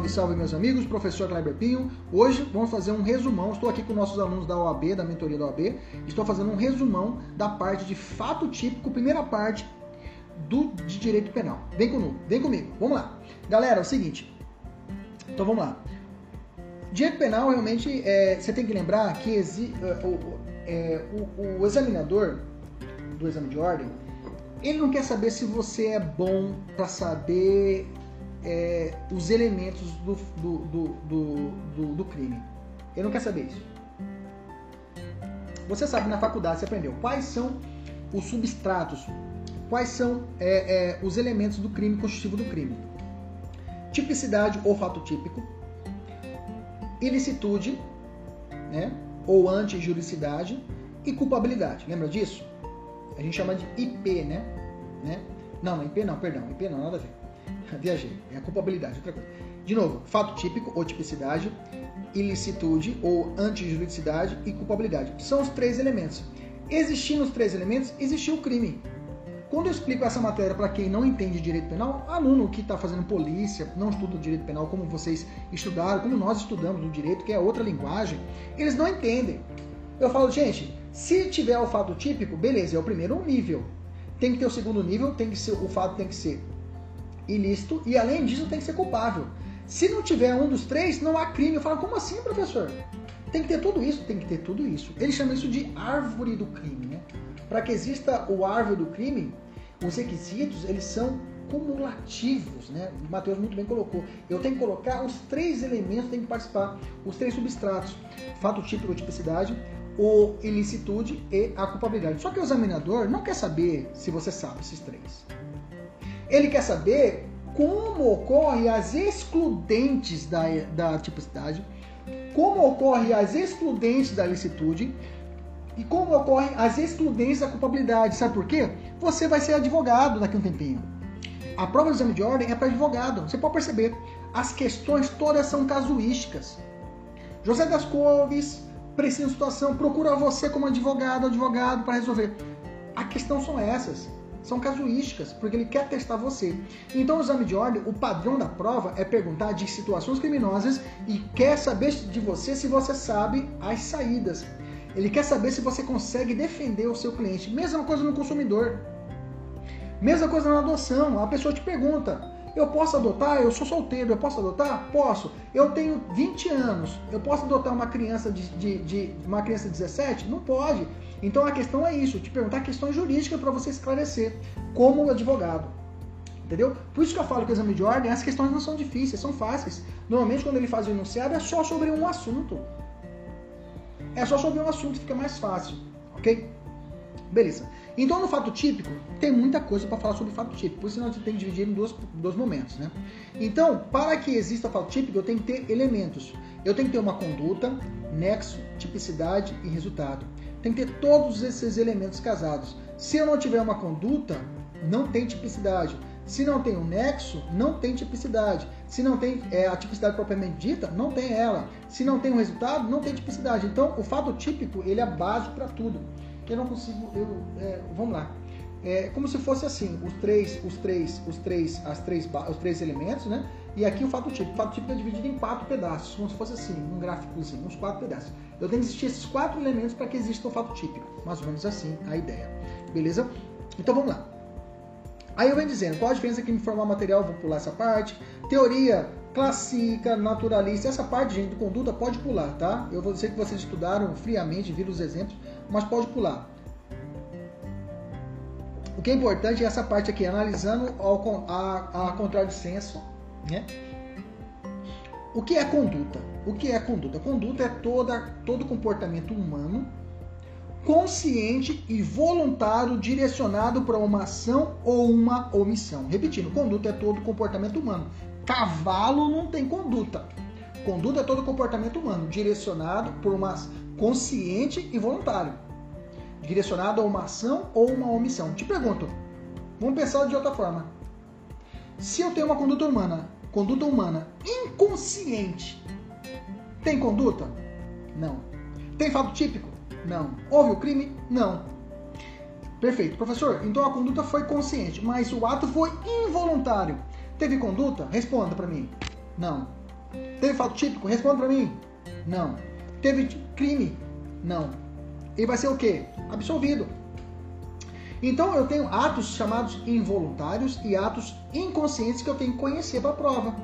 Salve, salve, meus amigos. Professor Kleber Pinho. Hoje vamos fazer um resumão. Estou aqui com nossos alunos da OAB, da mentoria da OAB. Estou fazendo um resumão da parte de fato típico, primeira parte do, de direito penal. Vem comigo, vem comigo. Vamos lá. Galera, é o seguinte. Então vamos lá. Direito penal, realmente, é, você tem que lembrar que exi, é, o, é, o, o examinador do exame de ordem, ele não quer saber se você é bom para saber é, os elementos do, do, do, do, crime. Ele não quer saber isso. Você sabe na faculdade, você aprendeu quais são os substratos, quais são é, é, os elementos do crime constitutivo do crime. Tipicidade ou fato típico, ilicitude, né, ou antijuricidade e culpabilidade. Lembra disso? A gente chama de IP, né? né? Não, IP não, perdão, IP não, nada a ver. Viajei. É a culpabilidade, outra coisa. De novo, fato típico ou tipicidade, ilicitude ou antijuridicidade e culpabilidade. São os três elementos. Existindo os três elementos, existiu o crime. Quando eu explico essa matéria para quem não entende direito penal, aluno que está fazendo polícia, não estuda direito penal como vocês estudaram, como nós estudamos no direito, que é outra linguagem, eles não entendem. Eu falo, gente, se tiver o fato típico, beleza, é o primeiro nível. Tem que ter o segundo nível, tem que ser, o fato tem que ser ilícito e além disso tem que ser culpável. Se não tiver um dos três, não há crime. Eu falo, como assim, professor? Tem que ter tudo isso, tem que ter tudo isso. Ele chama isso de árvore do crime, né? Para que exista o árvore do crime, os requisitos, eles são cumulativos, né? O Mateus muito bem colocou. Eu tenho que colocar os três elementos, tem que participar, os três substratos: fato típico tipicidade, o ilicitude e a culpabilidade. Só que o examinador não quer saber se você sabe esses três. Ele quer saber como ocorrem as excludentes da, da tipicidade, como ocorrem as excludentes da licitude e como ocorrem as excludentes da culpabilidade. Sabe por quê? Você vai ser advogado daqui a um tempinho. A prova do exame de ordem é para advogado. Você pode perceber, as questões todas são casuísticas. José das Couves precisa de situação, procura você como advogado, advogado para resolver. A questão são essas são casuísticas, porque ele quer testar você. Então, o exame de ordem, o padrão da prova é perguntar de situações criminosas e quer saber de você se você sabe as saídas. Ele quer saber se você consegue defender o seu cliente. Mesma coisa no consumidor. Mesma coisa na adoção. A pessoa te pergunta: eu posso adotar? Eu sou solteiro, eu posso adotar? Posso. Eu tenho 20 anos, eu posso adotar uma criança de, de, de uma criança de 17? Não pode. Então a questão é isso, te perguntar questões jurídicas para você esclarecer, como advogado. Entendeu? Por isso que eu falo que o exame de ordem, as questões não são difíceis, são fáceis. Normalmente quando ele faz o enunciado é só sobre um assunto. É só sobre um assunto, fica mais fácil, ok? Beleza. Então, no fato típico, tem muita coisa para falar sobre fato típico, por isso nós temos que dividir em dois, dois momentos, né? Então, para que exista fato típico, eu tenho que ter elementos. Eu tenho que ter uma conduta, nexo, tipicidade e resultado. Tem que ter todos esses elementos casados. Se eu não tiver uma conduta, não tem tipicidade. Se não tem um nexo, não tem tipicidade. Se não tem é, a tipicidade propriamente dita, não tem ela. Se não tem um resultado, não tem tipicidade. Então, o fato típico ele é base para tudo. Eu não consigo, eu, é, vamos lá. É como se fosse assim, os três, os três, os três, as três, os três elementos, né? E aqui o fato típico. O fato típico é dividido em quatro pedaços, como se fosse assim, um gráficozinho, uns quatro pedaços. Eu tenho que existir esses quatro elementos para que exista o fato típico. Mais ou menos assim a ideia. Beleza? Então vamos lá. Aí eu venho dizendo, qual a diferença aqui em formar material? Vou pular essa parte. Teoria clássica, naturalista, essa parte, gente, de conduta pode pular, tá? Eu dizer que vocês estudaram friamente, viram os exemplos, mas pode pular. O que é importante é essa parte aqui, analisando a, a contradicência, né? O que é conduta? O que é conduta? Conduta é toda, todo comportamento humano consciente e voluntário direcionado para uma ação ou uma omissão. Repetindo, conduta é todo comportamento humano. Cavalo não tem conduta. Conduta é todo comportamento humano direcionado por uma consciente e voluntário. Direcionado a uma ação ou uma omissão. Te pergunto, vamos pensar de outra forma. Se eu tenho uma conduta humana conduta humana inconsciente, tem conduta? Não. Tem fato típico? Não. Houve o crime? Não. Perfeito. Professor, então a conduta foi consciente, mas o ato foi involuntário. Teve conduta? Responda para mim. Não. Teve fato típico? Responda para mim. Não. Teve crime? Não. E vai ser o quê? Absolvido. Então eu tenho atos chamados involuntários e atos inconscientes que eu tenho que conhecer para a prova.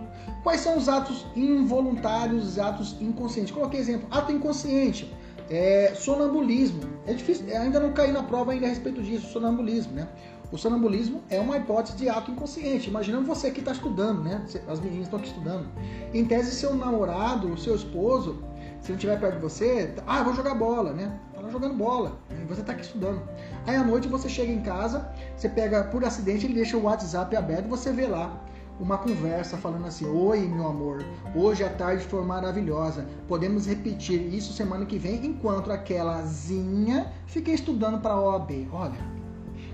Quais são os atos involuntários e atos inconscientes? Coloquei exemplo. Ato inconsciente. É, sonambulismo. É difícil, ainda não caí na prova ainda a respeito disso, sonambulismo, né? O sonambulismo é uma hipótese de ato inconsciente. Imaginando você que está estudando, né? As meninas estão aqui estudando. Em tese, seu namorado, seu esposo, se não estiver perto de você, ah, vou jogar bola, né? Tá lá jogando bola, né? e você está aqui estudando. Aí à noite você chega em casa, você pega por acidente, ele deixa o WhatsApp aberto, você vê lá uma conversa falando assim: Oi, meu amor, hoje a tarde foi maravilhosa. Podemos repetir isso semana que vem, enquanto aquelazinha fica estudando para OAB. Olha,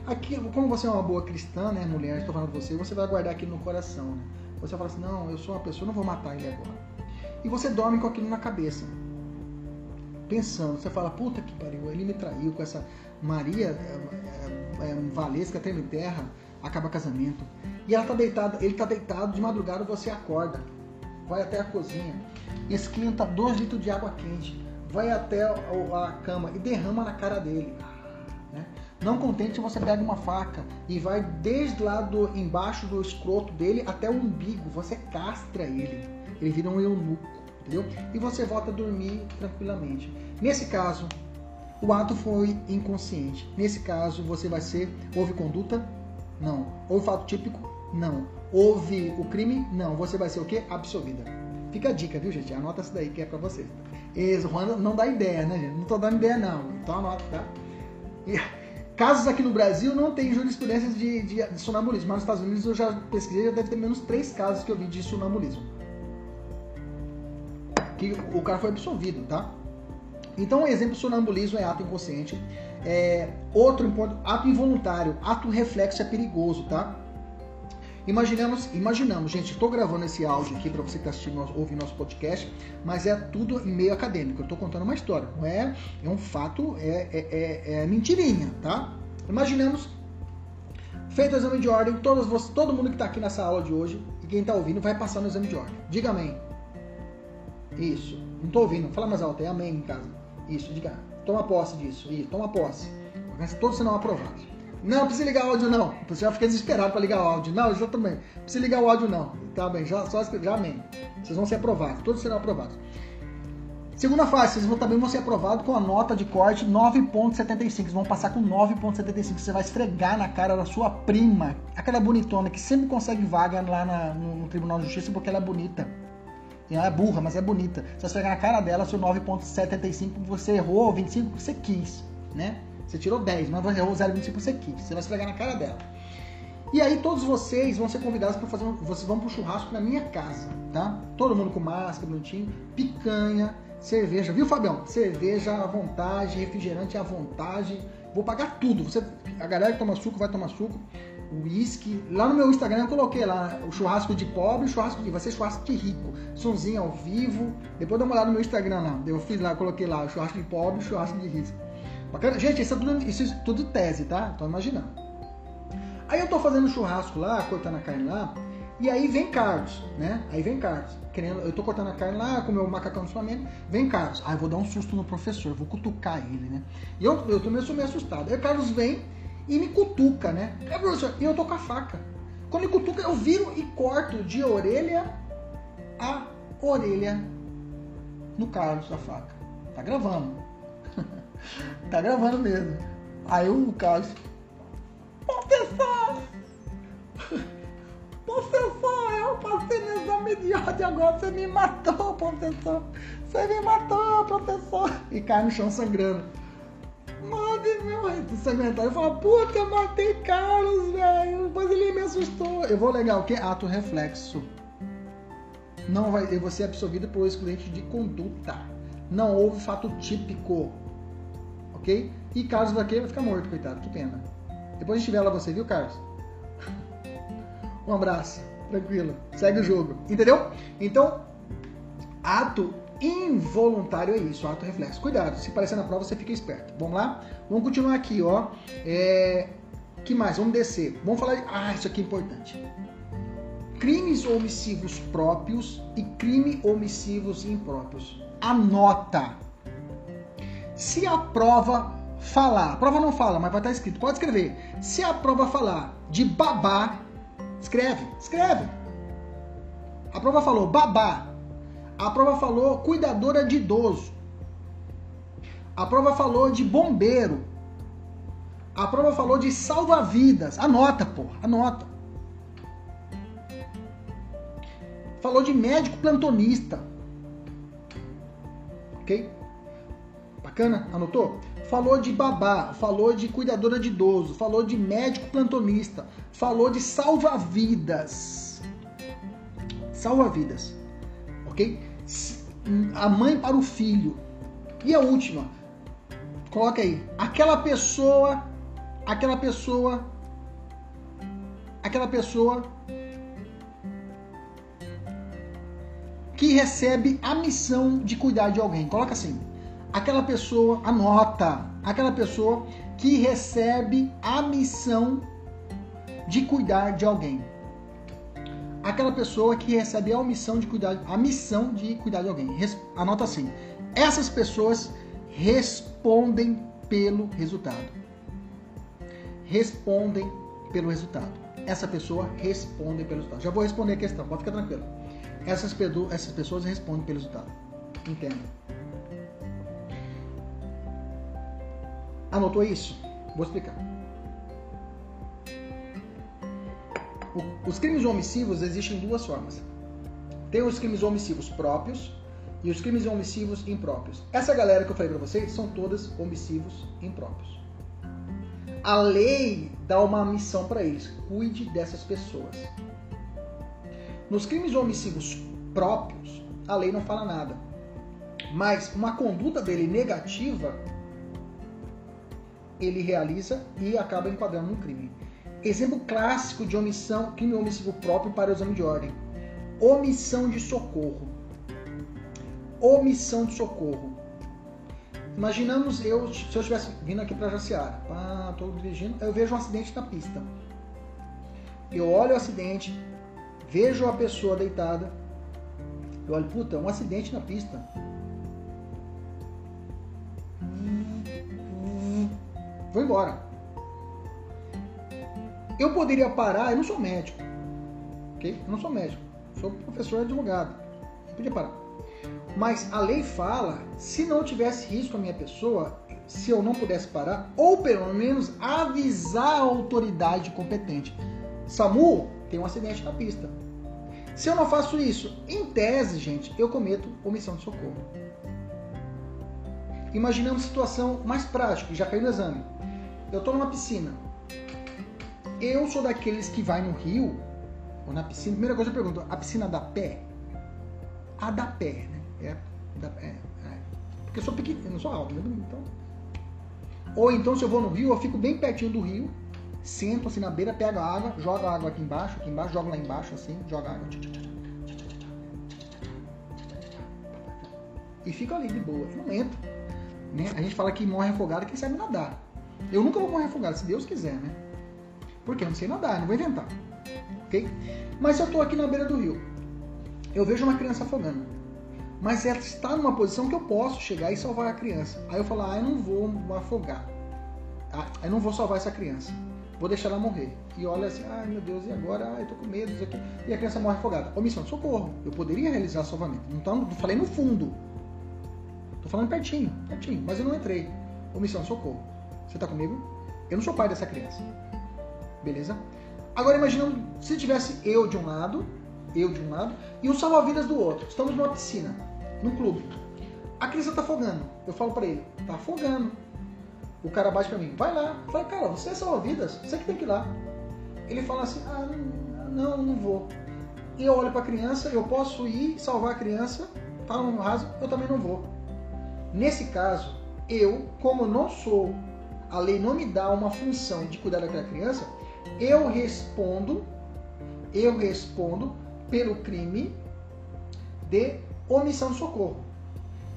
aqui, como você é uma boa cristã, né, mulher? Estou falando com você, você vai guardar aquilo no coração, né? Você fala assim: Não, eu sou uma pessoa, não vou matar ele agora. E você dorme com aquilo na cabeça pensando, você fala, puta que pariu, ele me traiu com essa Maria é, é, é, Valesca tendo terra, acaba casamento. E ela tá deitada, ele tá deitado de madrugada, você acorda, vai até a cozinha, esquenta dois litros de água quente, vai até a cama e derrama na cara dele. Né? Não contente, você pega uma faca e vai desde lá do embaixo do escroto dele até o umbigo, você castra ele. Ele vira um eunuco, entendeu? E você volta a dormir tranquilamente. Nesse caso, o ato foi inconsciente. Nesse caso, você vai ser. Houve conduta? Não. Houve fato típico? Não. Houve o crime? Não. Você vai ser o quê? Absolvida. Fica a dica, viu, gente? Anota isso daí que é pra vocês. Esse Juan não dá ideia, né, gente? Não tô dando ideia, não. Então anota, tá? E, casos aqui no Brasil não tem jurisprudência de, de, de, sonambulismo, mas nos Estados Unidos eu já pesquisei, já deve ter menos três casos que eu vi de sonambulismo. Que o cara foi absolvido, tá? Então, um exemplo, sonambulismo é ato inconsciente. É, outro ato involuntário, ato reflexo é perigoso, tá? Imaginamos, imaginamos, gente, estou gravando esse áudio aqui para você que está assistindo, ouvindo nosso podcast, mas é tudo em meio acadêmico. Eu estou contando uma história, não é? É um fato, é, é, é, é mentirinha, tá? Imaginamos, feito o exame de ordem, todos, todo mundo que está aqui nessa aula de hoje e quem está ouvindo vai passar no exame de ordem. Diga amém. Isso. Não estou ouvindo. Fala mais alto. É amém em casa. Isso, diga, toma posse disso, isso, toma posse. Todos serão aprovados. Não, precisa ligar o áudio não. Você já fica desesperado para ligar o áudio. Não, exatamente. Precisa ligar o áudio não. Tá bem, já, só já amém. Vocês vão ser aprovados, todos serão aprovados. Segunda fase, vocês vão, também vão ser aprovados com a nota de corte 9.75. Vocês vão passar com 9.75. Você vai esfregar na cara da sua prima, aquela bonitona que sempre consegue vaga lá na, no, no Tribunal de Justiça porque ela é bonita. Ela é burra, mas é bonita. Se você pegar na cara dela, seu 9.75, você errou 25 porque você quis, né? Você tirou 10, mas você errou 0,25 porque você quis. Você vai esfregar na cara dela. E aí todos vocês vão ser convidados para fazer um, vocês vão pro churrasco na minha casa, tá? Todo mundo com máscara, bonitinho, picanha, cerveja, viu, Fabião? Cerveja à vontade, refrigerante à vontade. Vou pagar tudo. Você, a galera que toma suco vai tomar suco uísque. Lá no meu Instagram eu coloquei lá o churrasco de pobre, o churrasco de. Vai ser churrasco de rico. Sonzinho ao vivo. Depois dá uma olhada no meu Instagram lá. Eu fiz lá, coloquei lá o churrasco de pobre o churrasco de rico. Bacana? Gente, isso é, tudo, isso é tudo tese, tá? Tô imaginando. Aí eu tô fazendo churrasco lá, cortando a carne lá. E aí vem Carlos, né? Aí vem Carlos. Querendo, eu tô cortando a carne lá, com o meu macacão de Flamengo. Vem Carlos. Aí eu vou dar um susto no professor, vou cutucar ele, né? E eu, eu sou meio assustado. Aí Carlos vem e me cutuca, né? É, professor, e eu tô com a faca. Quando me cutuca, eu viro e corto de orelha a orelha no Carlos a faca. Tá gravando. tá gravando mesmo. Aí o Carlos. Professor! Professor, eu passei no exame de ordem agora, você me matou, professor. Você me matou, professor. E cai no chão sangrando. Mande meu comentário. Eu falo, puta, matei Carlos, velho. Mas ele me assustou. Eu vou alegar o que? Ato reflexo. Não vai, eu vou ser absolvido por excludente de conduta. Não houve fato típico. Ok? E Carlos vai ficar morto, coitado. Que pena. Depois a gente vê lá você, viu, Carlos? Um abraço. Tranquilo. Segue o jogo. Entendeu? Então, ato involuntário é isso, ato reflexo. Cuidado, se parecer na prova, você fica esperto. Vamos lá? Vamos continuar aqui, ó. É... que mais? Vamos descer. Vamos falar de... Ah, isso aqui é importante. crimes omissivos próprios e crime omissivos impróprios. Anota. Se a prova falar, a prova não fala, mas vai estar escrito, pode escrever. Se a prova falar de babá, escreve, escreve. A prova falou babá. A prova falou cuidadora de idoso. A prova falou de bombeiro. A prova falou de salva-vidas. Anota, porra, anota. Falou de médico plantonista. Ok? Bacana? Anotou? Falou de babá, falou de cuidadora de idoso, falou de médico plantonista, falou de salva-vidas. Salva-vidas. Ok? A mãe para o filho. E a última, coloca aí. Aquela pessoa, aquela pessoa, aquela pessoa que recebe a missão de cuidar de alguém. Coloca assim aquela pessoa, anota, aquela pessoa que recebe a missão de cuidar de alguém. Aquela pessoa que recebe a missão de cuidar, a missão de cuidar de alguém. Anota assim: essas pessoas respondem pelo resultado. Respondem pelo resultado. Essa pessoa responde pelo resultado. Já vou responder a questão, pode ficar tranquilo. Essas, essas pessoas respondem pelo resultado. Entenda. Anotou isso? Vou explicar. Os crimes omissivos existem duas formas. Tem os crimes omissivos próprios e os crimes omissivos impróprios. Essa galera que eu falei para vocês são todas omissivos impróprios. A lei dá uma missão para eles: cuide dessas pessoas. Nos crimes omissivos próprios, a lei não fala nada. Mas uma conduta dele negativa ele realiza e acaba enquadrando no crime. Exemplo clássico de omissão, crime omissivo próprio para o exame de ordem. Omissão de socorro. Omissão de socorro. Imaginamos eu, se eu estivesse vindo aqui para Jaciara, estou dirigindo, eu vejo um acidente na pista. Eu olho o acidente, vejo a pessoa deitada, eu olho, puta, um acidente na pista vou embora. Eu poderia parar, eu não sou médico, ok? Eu não sou médico, sou professor e advogado. Eu podia parar. Mas a lei fala, se não tivesse risco a minha pessoa, se eu não pudesse parar, ou pelo menos avisar a autoridade competente. SAMU tem um acidente na pista. Se eu não faço isso, em tese, gente, eu cometo omissão de socorro. Imaginamos situação mais prática, já caiu no exame eu estou numa piscina. Eu sou daqueles que vai no rio ou na piscina. Primeira coisa eu pergunto, a piscina dá pé? A dá pé, né? É, dá, é, é. Porque eu sou pequeno, eu não sou alto, né? então. Ou então se eu vou no rio, eu fico bem pertinho do rio, sento assim na beira, pego a água, jogo a água aqui embaixo, aqui embaixo, jogo lá embaixo assim, jogo a água. E fico ali de boa, eu não entro. Né? A gente fala que morre afogado quem sabe nadar. Eu nunca vou morrer afogado, se Deus quiser, né? Porque eu não sei nadar, não vou inventar. Ok? Mas se eu estou aqui na beira do rio, eu vejo uma criança afogando. Mas ela está numa posição que eu posso chegar e salvar a criança. Aí eu falo, ah, eu não vou afogar. Ah, eu não vou salvar essa criança. Vou deixar ela morrer. E olha assim, ai meu Deus, e agora? Ai, eu tô com medo, isso aqui. E a criança morre afogada. Omissão de socorro. Eu poderia realizar salvamento. Não, tô, não falei no fundo. Tô falando pertinho, pertinho. Mas eu não entrei. Omissão de socorro. Você está comigo? Eu não sou pai dessa criança. Beleza? Agora imaginando se tivesse eu de um lado, eu de um lado, e o salva-vidas do outro. Estamos numa piscina, num clube. A criança está afogando. Eu falo para ele, tá afogando. O cara bate para mim, vai lá. Eu falo, cara, você é salva-vidas, você que tem que ir lá. Ele fala assim, ah, não, não vou. E eu olho para a criança, eu posso ir salvar a criança, tá no raso, eu também não vou. Nesse caso, eu, como não sou a lei não me dá uma função de cuidar daquela criança, eu respondo, eu respondo pelo crime de omissão de socorro.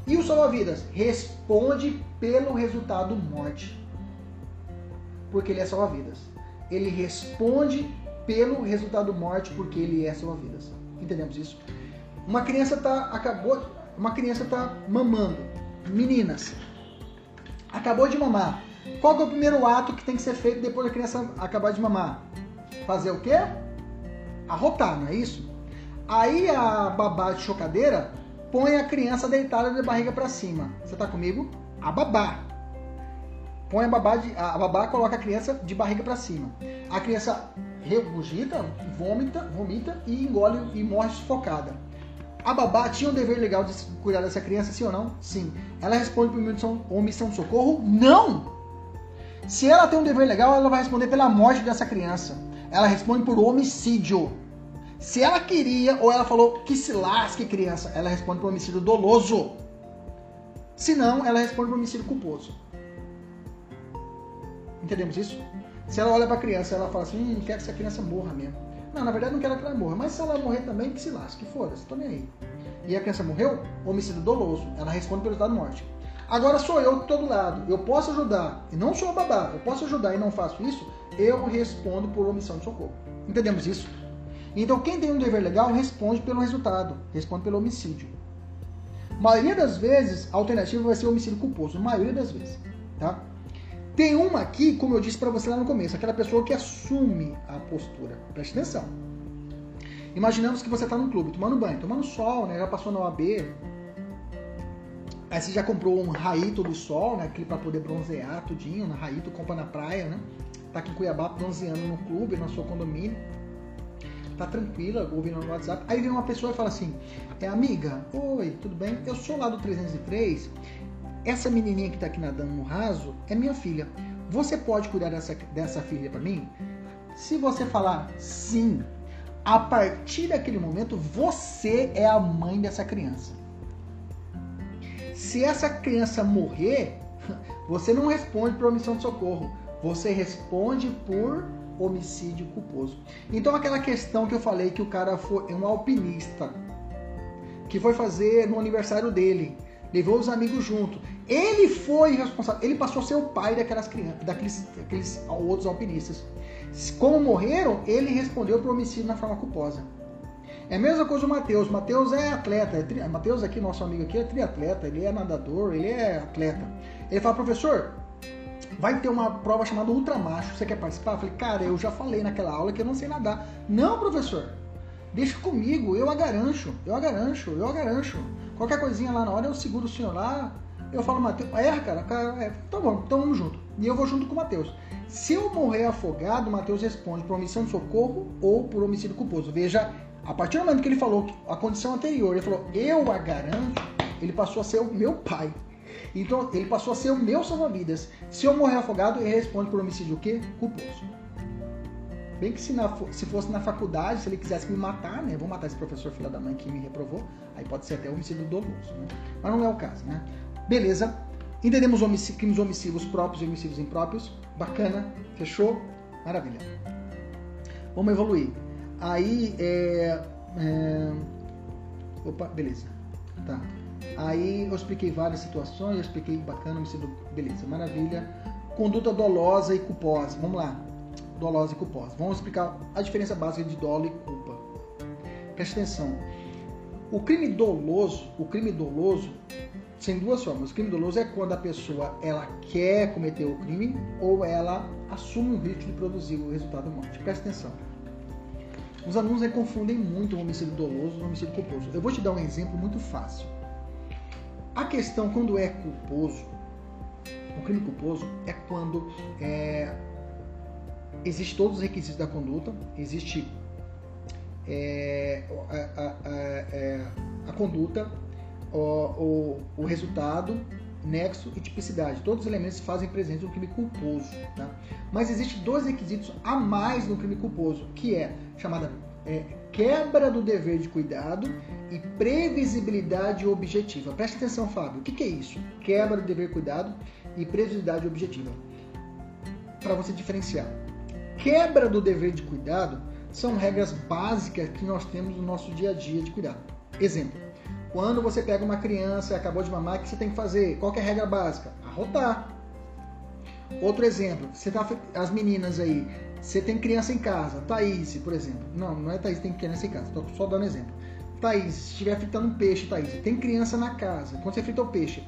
E o salva-vidas responde pelo resultado morte. Porque ele é salva-vidas. Ele responde pelo resultado morte, porque ele é salva-vidas. Entendemos isso? Uma criança tá acabou, uma criança tá mamando. Meninas, acabou de mamar. Qual é o primeiro ato que tem que ser feito depois da criança acabar de mamar? Fazer o quê? Arrotar, não é isso? Aí a babá de chocadeira põe a criança deitada de barriga para cima. Você tá comigo? A babá. Põe a babá, de, a babá coloca a criança de barriga para cima. A criança regurgita, vomita, vomita e engole e morre sufocada. A babá tinha um dever legal de cuidar dessa criança, sim ou não? Sim. Ela responde por omissão, de socorro? Não! Se ela tem um dever legal, ela vai responder pela morte dessa criança. Ela responde por homicídio. Se ela queria ou ela falou que se lasque criança, ela responde por homicídio doloso. Se não, ela responde por homicídio culposo. Entendemos isso? Se ela olha para a criança, ela fala assim, hum, quero que essa criança morra mesmo. Não, na verdade não quero que ela morra, mas se ela morrer também, que se lasque, foda-se, tô nem aí. E a criança morreu, homicídio doloso, ela responde pelo estado de morte. Agora sou eu que estou do lado, eu posso ajudar, e não sou babá, eu posso ajudar e não faço isso, eu respondo por omissão de socorro. Entendemos isso? Então quem tem um dever legal responde pelo resultado, responde pelo homicídio. A maioria das vezes, a alternativa vai ser homicídio culposo, a maioria das vezes, tá? Tem uma aqui, como eu disse para você lá no começo, aquela pessoa que assume a postura. Preste atenção. Imaginamos que você está num clube, tomando banho, tomando sol, né? Já passou na OAB. Aí você já comprou um raito do sol, né? Aquele para poder bronzear tudinho, na raito, compra na praia, né? Tá aqui em Cuiabá bronzeando no clube, no seu condomínio. Tá tranquila, ouvindo no WhatsApp. Aí vem uma pessoa e fala assim: É amiga, oi, tudo bem? Eu sou lá do 303 essa menininha que está aqui nadando no raso é minha filha. Você pode cuidar dessa, dessa filha para mim? Se você falar sim, a partir daquele momento você é a mãe dessa criança. Se essa criança morrer, você não responde por omissão de socorro, você responde por homicídio culposo. Então aquela questão que eu falei que o cara foi um alpinista que foi fazer no aniversário dele, levou os amigos junto. Ele foi responsável, ele passou a ser o pai daquelas crianças, daqueles, daqueles outros alpinistas. Como morreram, ele respondeu por homicídio na forma culposa. É a mesma coisa o Matheus. Matheus é atleta. É Matheus aqui, nosso amigo aqui, é triatleta. Ele é nadador, ele é atleta. Ele fala, professor, vai ter uma prova chamada Ultramacho. Você quer participar? Eu falei, cara, eu já falei naquela aula que eu não sei nadar. Não, professor. Deixa comigo, eu agarancho, eu agarancho, eu agarancho. Qualquer coisinha lá na hora eu seguro o senhor lá, eu falo, Matheus, é, cara, cara é, tá bom, então vamos junto. E eu vou junto com o Matheus. Se eu morrer afogado, o Matheus responde por omissão de socorro ou por homicídio culposo. Veja, a partir do momento que ele falou a condição anterior, ele falou, eu a garanto, ele passou a ser o meu pai. Então, ele passou a ser o meu salva-vidas. Se eu morrer afogado, ele responde por homicídio o quê? Culposo. Bem que se, na, se fosse na faculdade, se ele quisesse me matar, né? Vou matar esse professor filho da mãe que me reprovou, aí pode ser até homicídio doloso, né? Mas não é o caso, né? Beleza. Entendemos crimes omissivos próprios e omissivos impróprios. Bacana. Fechou? Maravilha. Vamos evoluir. Aí, é, é... Opa, beleza. Tá. Aí eu expliquei várias situações, eu expliquei bacana, homicídio, beleza, maravilha. Conduta dolosa e culposa. Vamos lá dolosa e culposa. Vamos explicar a diferença básica de dolo e culpa. Preste atenção. O crime doloso, o crime doloso tem duas formas. O crime doloso é quando a pessoa ela quer cometer o crime ou ela assume o risco de produzir o resultado morte. Preste atenção. Os alunos confundem muito o homicídio doloso e o homicídio culposo. Eu vou te dar um exemplo muito fácil. A questão quando é culposo, o crime culposo é quando é, existe todos os requisitos da conduta, existe é, a, a, a, é, a, conduta, o, o, o, resultado, nexo e tipicidade. Todos os elementos fazem presente no crime culposo. Tá? Mas existem dois requisitos a mais no crime culposo, que é chamada é, quebra do dever de cuidado e previsibilidade objetiva. Preste atenção, Fábio. O que, que é isso? Quebra do dever de cuidado e previsibilidade objetiva. Para você diferenciar quebra do dever de cuidado são regras básicas que nós temos no nosso dia a dia de cuidado. Exemplo: quando você pega uma criança e acabou de mamar, o que você tem que fazer? Qual é a regra básica? Arrotar. Outro exemplo, você tá, as meninas aí, você tem criança em casa, Thaís, por exemplo. Não, não é Thaís tem criança em casa, tô só dando exemplo. Thaís, se estiver fritando um peixe, Thaís, tem criança na casa. Quando você frita o peixe,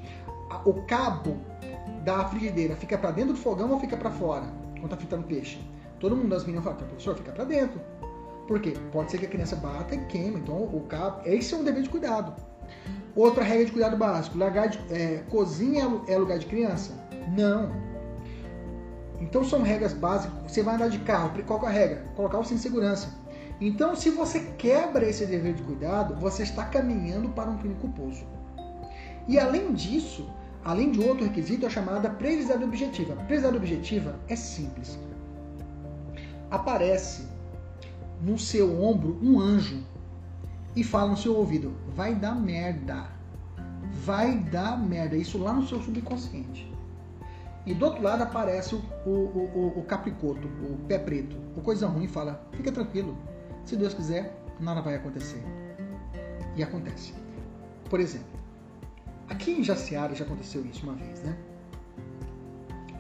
o cabo da frigideira fica para dentro do fogão ou fica para fora? Quando tá fritando peixe. Todo mundo das meninas fala, professor, fica para dentro. Por quê? Pode ser que a criança bata e queima. Então, o cabo. Esse é um dever de cuidado. Outra regra de cuidado básico: lugar de, é, cozinha é lugar de criança? Não. Então são regras básicas. Você vai andar de carro, qual é a regra? Colocar o cinto de segurança. Então, se você quebra esse dever de cuidado, você está caminhando para um crime culposo. E além disso, além de outro requisito, é a chamada previsibilidade objetiva. Previsibilidade objetiva é simples. Aparece no seu ombro um anjo e fala no seu ouvido: vai dar merda. Vai dar merda. Isso lá no seu subconsciente. E do outro lado aparece o, o, o, o capricoto, o pé preto, o coisa ruim, e fala: fica tranquilo, se Deus quiser, nada vai acontecer. E acontece. Por exemplo, aqui em Jaciara já aconteceu isso uma vez, né?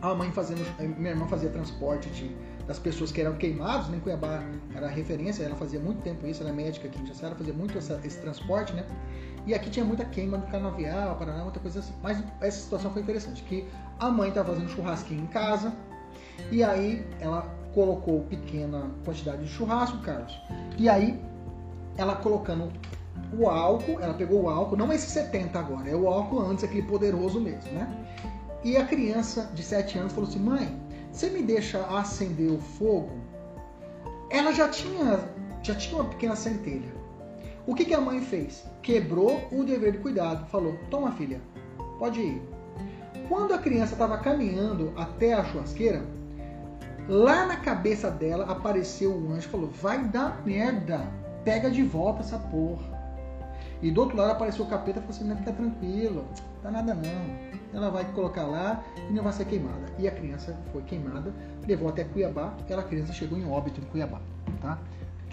A mãe fazendo, minha irmã fazia transporte de das pessoas que eram queimadas, né? Cuiabá era referência, ela fazia muito tempo isso, ela é médica aqui em Jaciara, fazia muito essa, esse transporte, né? E aqui tinha muita queima no canavial, Paraná, muita coisa assim. Mas essa situação foi interessante, que a mãe estava fazendo churrasquinho em casa, e aí ela colocou pequena quantidade de churrasco, Carlos, e aí ela colocando o álcool, ela pegou o álcool, não esse 70 agora, é o álcool antes, aquele poderoso mesmo, né? E a criança de 7 anos falou assim: mãe, você me deixa acender o fogo? Ela já tinha, já tinha uma pequena centelha. O que, que a mãe fez? Quebrou o dever de cuidado. Falou: Toma, filha, pode ir. Quando a criança estava caminhando até a churrasqueira, lá na cabeça dela apareceu um anjo e falou: Vai dar merda, pega de volta essa porra. E do outro lado apareceu o capeta e falou assim: Não fica tranquilo, não dá nada não ela vai colocar lá e não vai ser queimada. E a criança foi queimada, levou até Cuiabá, aquela criança chegou em óbito em Cuiabá, tá?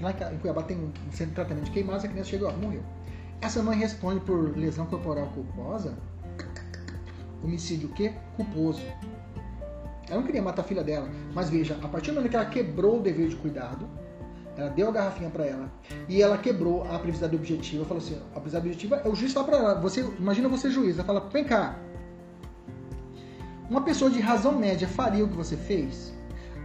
Lá em Cuiabá tem um centro de tratamento de queimadas, a criança chegou, ó, morreu. Essa mãe responde por lesão corporal culposa, homicídio quê? Culposo. Ela não queria matar a filha dela, mas veja, a partir do momento que ela quebrou o dever de cuidado, ela deu a garrafinha para ela e ela quebrou a previsibilidade objetiva. Falou assim: a previsibilidade objetiva é o juiz fala para ela. Você imagina você juiz, ela fala: vem cá, uma pessoa de razão média faria o que você fez?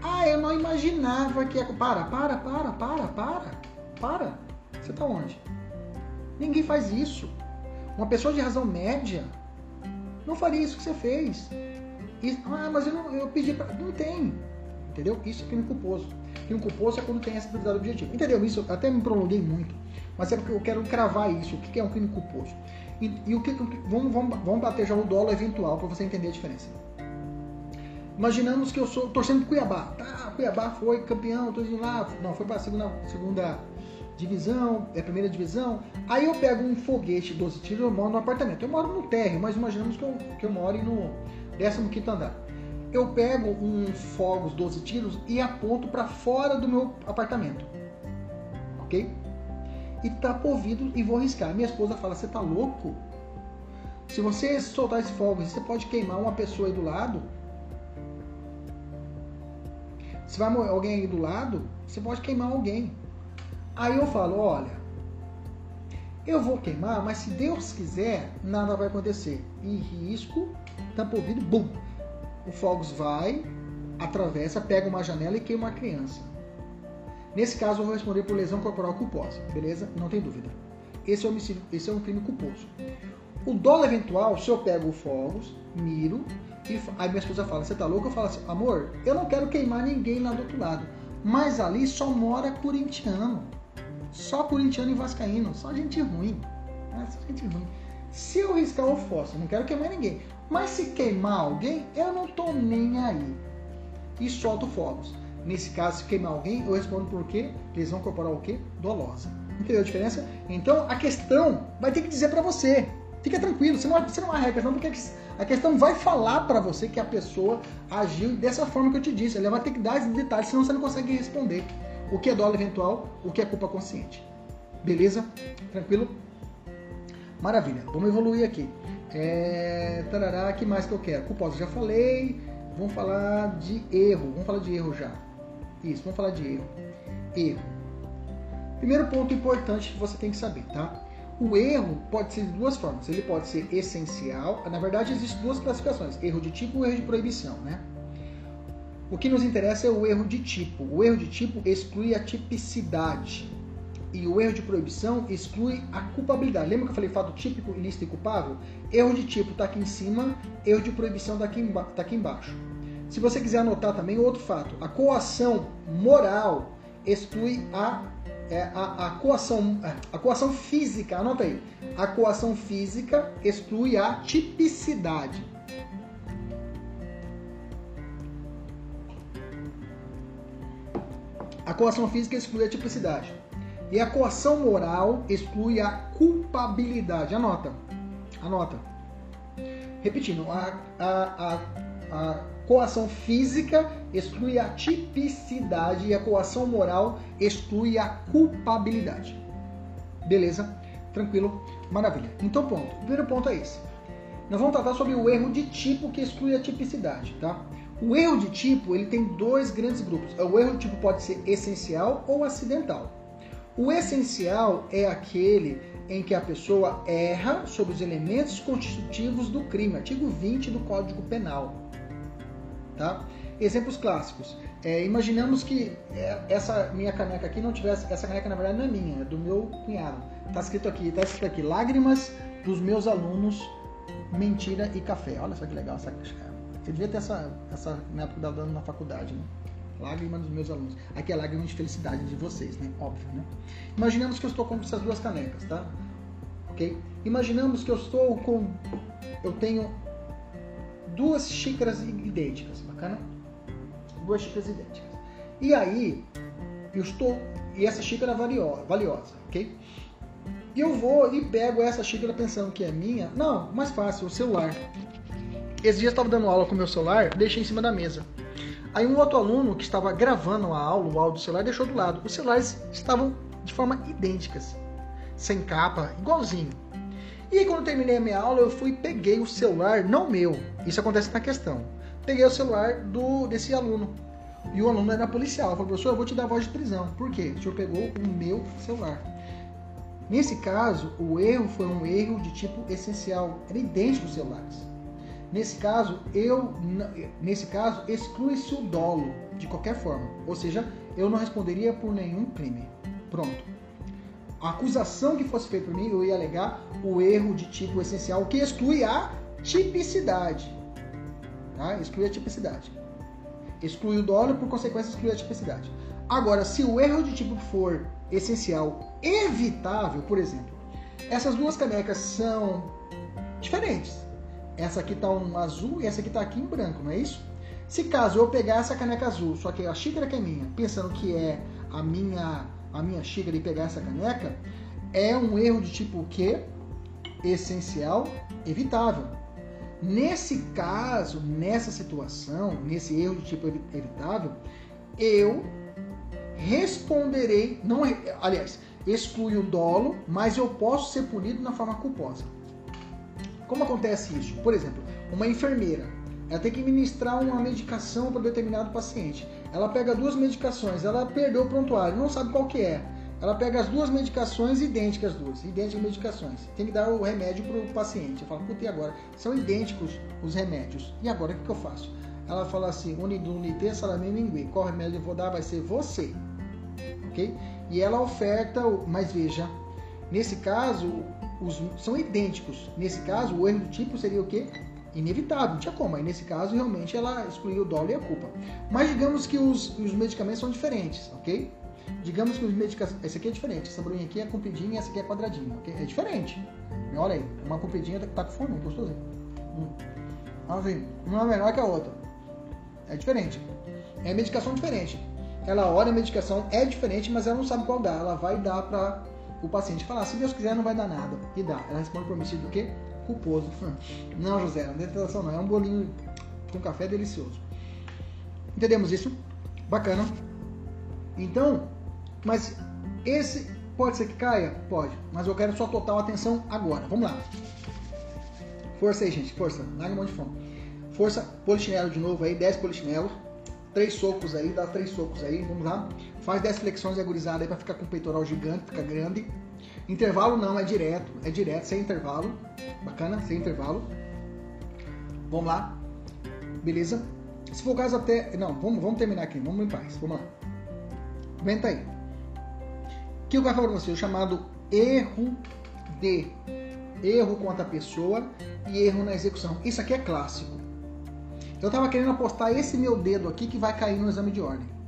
Ah, eu não imaginava que. Para, para, para, para, para, para. Você tá onde? Ninguém faz isso. Uma pessoa de razão média não faria isso que você fez. ah, mas eu, não, eu pedi para. Não tem. Entendeu? Isso é crime culposo. Crime culposo é quando tem essa prioridade objetiva. Entendeu? Isso até me prolonguei muito. Mas é porque eu quero cravar isso. O que é um crime culposo? E, e o que. Vamos, vamos, vamos bater já o dolo eventual para você entender a diferença. Imaginamos que eu sou torcendo Cuiabá. Tá, Cuiabá foi campeão, tô indo lá. Não, foi para a segunda, segunda divisão, é primeira divisão. Aí eu pego um foguete 12 tiros, eu moro no apartamento. Eu moro no térreo, mas imaginamos que eu, que eu moro no 15 andar. Eu pego um fogos 12 tiros e aponto para fora do meu apartamento. Ok? E tapo ouvido e vou riscar. Minha esposa fala: Você tá louco? Se você soltar esse fogo, você pode queimar uma pessoa aí do lado se vai morrer alguém aí do lado, você pode queimar alguém. Aí eu falo, olha, eu vou queimar, mas se Deus quiser, nada vai acontecer. E risco, tampa o vidro, bum! O fogos vai, atravessa, pega uma janela e queima uma criança. Nesse caso, eu vou responder por lesão corporal culposa, beleza? Não tem dúvida. Esse é, homicídio, esse é um crime culposo. O dolo eventual, se eu pego o fogos, miro, e aí minha esposa fala, você tá louco? Eu falo assim, amor, eu não quero queimar ninguém lá do outro lado. Mas ali só mora corintiano. Só corintiano e vascaíno. Só gente ruim. Só gente ruim. Se eu riscar o fósforo, não quero queimar ninguém. Mas se queimar alguém, eu não tô nem aí. E solto fogos. Nesse caso, se queimar alguém, eu respondo por quê? Lesão corporal o quê? Dolosa. Entendeu a diferença? Então, a questão vai ter que dizer para você. Fica tranquilo, você não, você não não, porque a questão vai falar para você que a pessoa agiu dessa forma que eu te disse. Ela vai ter que dar esses detalhes, senão você não consegue responder o que é dólar eventual, o que é culpa consciente. Beleza? Tranquilo? Maravilha. Vamos evoluir aqui. É... Tarará, que mais que eu quero? Culposa, já falei. Vamos falar de erro. Vamos falar de erro já. Isso, vamos falar de erro. Erro. Primeiro ponto importante que você tem que saber, tá? O erro pode ser de duas formas. Ele pode ser essencial. Na verdade, existem duas classificações: erro de tipo e erro de proibição, né? O que nos interessa é o erro de tipo. O erro de tipo exclui a tipicidade. E o erro de proibição exclui a culpabilidade. Lembra que eu falei fato típico, ilícito e culpável? Erro de tipo está aqui em cima, erro de proibição está aqui, tá aqui embaixo. Se você quiser anotar também outro fato, a coação moral exclui a, é, a, a, coação, é, a coação física. Anota aí. A coação física exclui a tipicidade. A coação física exclui a tipicidade. E a coação moral exclui a culpabilidade. Anota. Anota. Repetindo, a, a, a, a coação física exclui a tipicidade e a coação moral exclui a culpabilidade. Beleza? Tranquilo? Maravilha. Então, ponto. O primeiro ponto é esse. Nós vamos tratar sobre o erro de tipo que exclui a tipicidade, tá? O erro de tipo, ele tem dois grandes grupos. O erro de tipo pode ser essencial ou acidental. O essencial é aquele em que a pessoa erra sobre os elementos constitutivos do crime, artigo 20 do Código Penal. Tá? Exemplos clássicos. É, imaginamos que é, essa minha caneca aqui não tivesse. Essa caneca na verdade não é minha, é do meu cunhado. Está escrito aqui, está escrito aqui, lágrimas dos meus alunos, mentira e café. Olha só que legal essa. Você devia ter essa, essa na época da na faculdade, né? Lágrima dos meus alunos. Aqui é lágrima de felicidade de vocês, né? Óbvio, né? Imaginamos que eu estou com essas duas canecas, tá? Ok? Imaginamos que eu estou com... Eu tenho duas xícaras idênticas, bacana? Duas xícaras idênticas. E aí, eu estou... E essa xícara é valiosa, ok? E eu vou e pego essa xícara pensando que é minha. Não, mais fácil, o celular. Esse dia eu estava dando aula com o meu celular, deixei em cima da mesa. Aí um outro aluno que estava gravando a aula, o áudio do celular, deixou do lado. Os celulares estavam de forma idênticas, sem capa, igualzinho. E aí, quando terminei a minha aula, eu fui peguei o celular, não meu, isso acontece na questão. Peguei o celular do desse aluno. E o aluno era policial. Falei, professor, eu vou te dar voz de prisão. Por quê? O senhor pegou o meu celular. Nesse caso, o erro foi um erro de tipo essencial. Era idêntico os celulares. Nesse caso, eu nesse caso exclui-se o dolo de qualquer forma, ou seja, eu não responderia por nenhum crime. Pronto. A acusação que fosse feita por mim, eu ia alegar o erro de tipo essencial, que exclui a tipicidade. Tá? Exclui a tipicidade. Exclui o dolo, por consequência, exclui a tipicidade. Agora, se o erro de tipo for essencial, evitável, por exemplo, essas duas canecas são diferentes essa aqui tá um azul e essa aqui tá aqui em branco, não é isso? Se caso eu pegar essa caneca azul, só que a xícara que é minha, pensando que é a minha a minha xícara e pegar essa caneca, é um erro de tipo o quê? Essencial, evitável. Nesse caso, nessa situação, nesse erro de tipo evitável, eu responderei, não, aliás, exclui o dolo, mas eu posso ser punido na forma culposa. Como acontece isso? Por exemplo, uma enfermeira, ela tem que ministrar uma medicação para determinado paciente. Ela pega duas medicações, ela perdeu o prontuário, não sabe qual que é. Ela pega as duas medicações idênticas, duas, idênticas medicações. Tem que dar o remédio para o paciente. Eu falo, puta, e agora? São idênticos os remédios. E agora o que, que eu faço? Ela fala assim, unidunité salamim mingue. Qual remédio eu vou dar? Vai ser você. Ok? E ela oferta, mas veja, nesse caso, os, são idênticos. Nesse caso, o erro do tipo seria o quê? Inevitável, não tinha como. Aí, nesse caso, realmente ela excluiu o dolo e a culpa. Mas digamos que os, os medicamentos são diferentes, ok? Digamos que os medicamentos. Esse aqui é diferente. Essa bolinha aqui é compridinha e essa aqui é quadradinha, ok? É diferente. Olha aí, uma compridinha tá com fome, gostosinho. Hum. Assim, uma é menor que a outra. É diferente. É medicação diferente. Ela olha a medicação, é diferente, mas ela não sabe qual dar. Ela vai dar para o paciente falar, se Deus quiser não vai dar nada. E dá. Ela responde por homicídio do quê? Culposo. Não, José, não é tentação não. É um bolinho com café delicioso. Entendemos isso? Bacana. Então, mas esse pode ser que caia? Pode. Mas eu quero sua total atenção agora. Vamos lá. Força aí, gente. Força. Larga um monte de fome. Força, polichinelo de novo aí, 10 polichinelos. Três socos aí, dá três socos aí, vamos lá. Faz 10 flexões agorizada aí pra ficar com o peitoral gigante, ficar grande. Intervalo não, é direto, é direto, sem intervalo. Bacana, sem intervalo. Vamos lá. Beleza? Se for o caso até. Não, vamos, vamos terminar aqui, vamos em paz. Vamos lá. Comenta aí. Que eu quero falar pra você? O chamado erro de. Erro contra a pessoa e erro na execução. Isso aqui é clássico. Eu tava querendo apostar esse meu dedo aqui que vai cair no exame de ordem.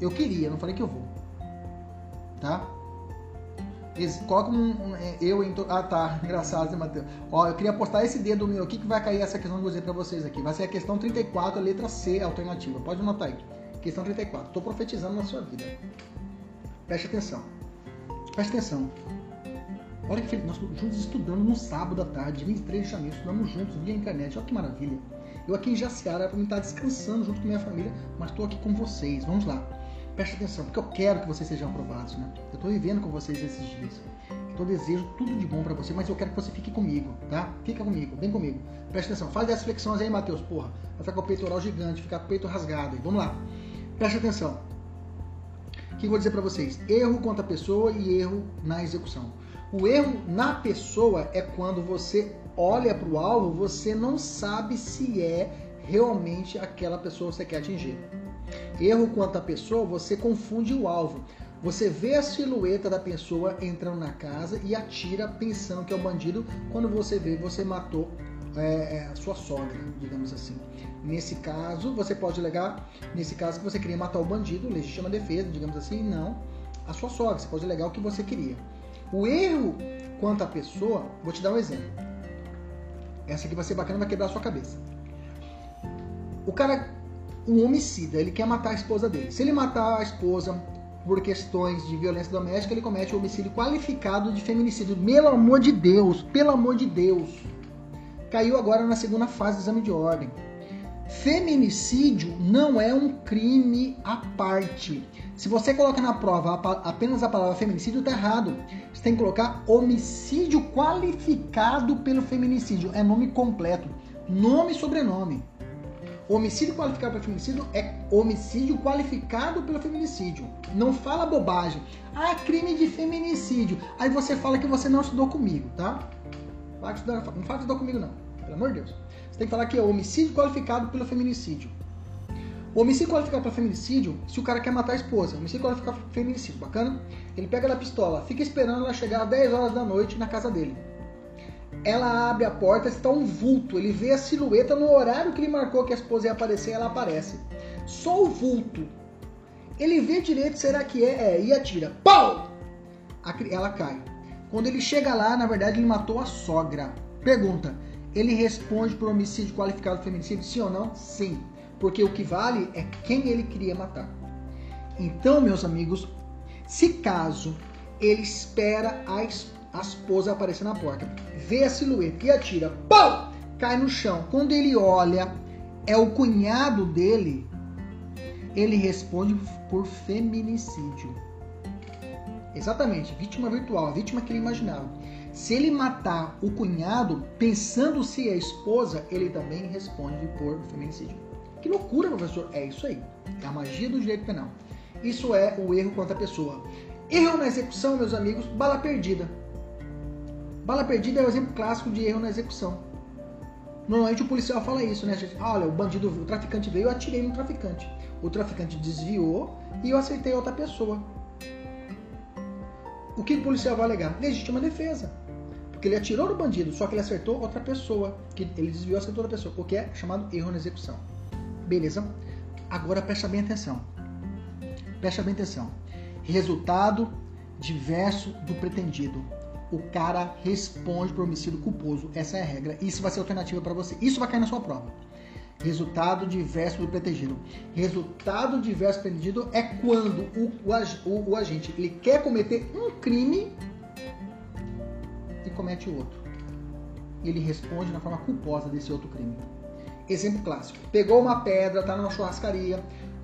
Eu queria, não falei que eu vou. Tá? Coloca um, um, é, eu em. Ah, tá. Engraçado, né, Matheus? Ó, eu queria apostar esse dedo meu aqui que vai cair essa questão que eu vou dizer pra vocês aqui. Vai ser a questão 34, letra C, alternativa. Pode anotar aí. Questão 34. Tô profetizando na sua vida. Preste atenção. Preste atenção. Olha que feliz. Nós juntos estudando no sábado à tarde, 23 de janeiro, estudamos juntos via internet. Olha que maravilha. Eu aqui em Jaciara, para mim estar descansando junto com minha família, mas estou aqui com vocês. Vamos lá. Preste atenção, porque eu quero que vocês sejam aprovados, né? Eu estou vivendo com vocês esses dias. Então eu desejo tudo de bom para você, mas eu quero que você fique comigo, tá? Fica comigo, vem comigo. Preste atenção, faz as flexões aí, Matheus, porra. Vai ficar com o peitoral gigante, ficar com o peito rasgado aí. Vamos lá. Preste atenção. O que eu vou dizer para vocês? Erro contra a pessoa e erro na execução. O erro na pessoa é quando você olha para o alvo, você não sabe se é realmente aquela pessoa que você quer atingir. Erro quanto à pessoa, você confunde o alvo. Você vê a silhueta da pessoa entrando na casa e atira pensando que é o bandido. Quando você vê, você matou é, é a sua sogra, digamos assim. Nesse caso, você pode alegar, nesse caso que você queria matar o bandido, legítima defesa, digamos assim, não a sua sogra. Você pode alegar o que você queria. O erro quanto à pessoa, vou te dar um exemplo. Essa aqui vai ser bacana, vai quebrar a sua cabeça. O cara, um homicida, ele quer matar a esposa dele. Se ele matar a esposa por questões de violência doméstica, ele comete o homicídio qualificado de feminicídio. Pelo amor de Deus, pelo amor de Deus. Caiu agora na segunda fase do exame de ordem. Feminicídio não é um crime à parte. Se você coloca na prova apenas a palavra feminicídio, tá errado. Você tem que colocar homicídio qualificado pelo feminicídio. É nome completo. Nome e sobrenome. Homicídio qualificado pelo feminicídio é homicídio qualificado pelo feminicídio. Não fala bobagem. Ah, crime de feminicídio. Aí você fala que você não estudou comigo, tá? Não fala que estudou comigo, não. Pelo amor de Deus. Você tem que falar que é homicídio qualificado pelo feminicídio. O homicídio qualificado pelo feminicídio, se o cara quer matar a esposa, homicídio qualificado pelo feminicídio, bacana? Ele pega a pistola, fica esperando ela chegar às 10 horas da noite na casa dele. Ela abre a porta, está um vulto. Ele vê a silhueta no horário que ele marcou que a esposa ia aparecer, ela aparece. Só o vulto. Ele vê direito, será que é? É, e atira. Pau! Ela cai. Quando ele chega lá, na verdade, ele matou a sogra. Pergunta: ele responde por homicídio qualificado feminicídio, sim ou não? Sim. Porque o que vale é quem ele queria matar. Então, meus amigos, se caso ele espera a esposa a esposa aparecer na porta. Vê a silhueta e atira. Pau! Cai no chão. Quando ele olha, é o cunhado dele. Ele responde por feminicídio. Exatamente, vítima virtual, vítima que ele imaginava. Se ele matar o cunhado, pensando se é esposa, ele também responde por feminicídio. Que loucura, professor! É isso aí. É a magia do direito penal. Isso é o erro contra a pessoa. Erro na execução, meus amigos, bala perdida. Bala perdida é o exemplo clássico de erro na execução. Normalmente o policial fala isso, né? Gente? Olha, o bandido, o traficante veio, eu atirei no traficante. O traficante desviou e eu acertei outra pessoa. O que o policial vai alegar? Legítima defesa. Porque ele atirou no bandido, só que ele acertou outra pessoa. Que ele desviou e acertou outra pessoa. O que é chamado erro na execução. Beleza? Agora presta bem atenção. Presta bem atenção. Resultado diverso do pretendido o cara responde por homicídio culposo. Essa é a regra. Isso vai ser alternativa para você. Isso vai cair na sua prova. Resultado diverso do protegido. Resultado diverso do pretendido é quando o, o, o, agente ele quer cometer um crime e comete outro. Ele responde na forma culposa desse outro crime. Exemplo clássico: pegou uma pedra, tá numa churrascaria,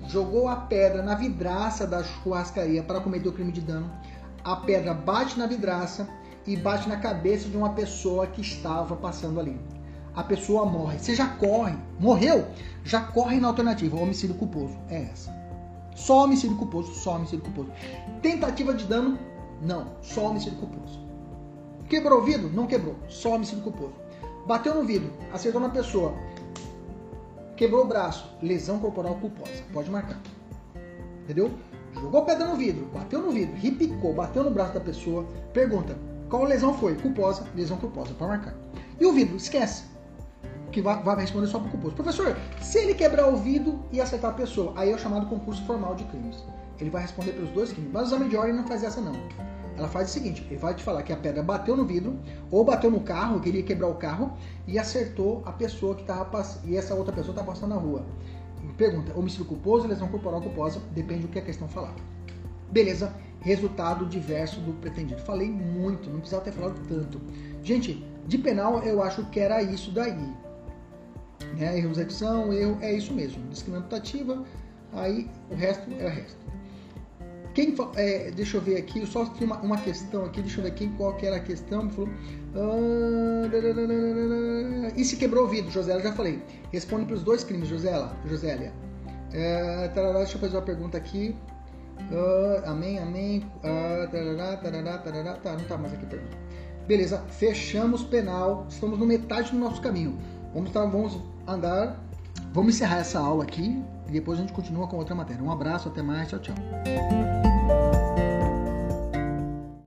jogou a pedra na vidraça da churrascaria para cometer o crime de dano. A pedra bate na vidraça e bate na cabeça de uma pessoa que estava passando ali. a pessoa morre. Você já corre, morreu, já corre na alternativa. Homicídio culposo é essa. Só homicídio culposo, só homicídio culposo. Tentativa de dano, não, só homicídio culposo. Quebrou o vidro? Não quebrou, só homicídio culposo. Bateu no vidro, acertou na pessoa, quebrou o braço, lesão corporal culposa. Pode marcar. Entendeu? Jogou pedra no vidro, bateu no vidro, ripicou, bateu no braço da pessoa. Pergunta: qual lesão foi? Culposa, lesão culposa. Pode marcar. E o vidro? Esquece. Que vai, responder só para o culposo. Professor, se ele quebrar o vidro e acertar a pessoa, aí é o chamado concurso formal de crimes. Ele vai responder pelos dois crimes. Mas o exame não faz essa não. Ela faz o seguinte: ele vai te falar que a pedra bateu no vidro, ou bateu no carro, queria quebrar o carro, e acertou a pessoa que estava passando. E essa outra pessoa estava passando na rua. Pergunta: homicídio culposo, lesão corporal culposa, depende do que a questão falar. Beleza, resultado diverso do pretendido. Falei muito, não precisava ter falado tanto. Gente, de penal eu acho que era isso daí. Né? Erro de execução, erro, é isso mesmo. Discriminativa, aí o resto é o resto. Quem, é, deixa eu ver aqui, só tinha uma, uma, questão aqui, deixa eu ver quem, qual que era a questão. Falou, ah, e se quebrou o vidro, Josélia, já falei. Responde para os dois crimes, Josélia. Josélia. É, tarará, deixa eu fazer uma pergunta aqui. Uh, amém, amém. Uh, tarará, tarará, tarará, tá, não tá mais aqui pergunta. Beleza, fechamos penal. Estamos no metade do nosso caminho. Vamos, tá, vamos andar. Vamos encerrar essa aula aqui e depois a gente continua com outra matéria. Um abraço, até mais, tchau, tchau.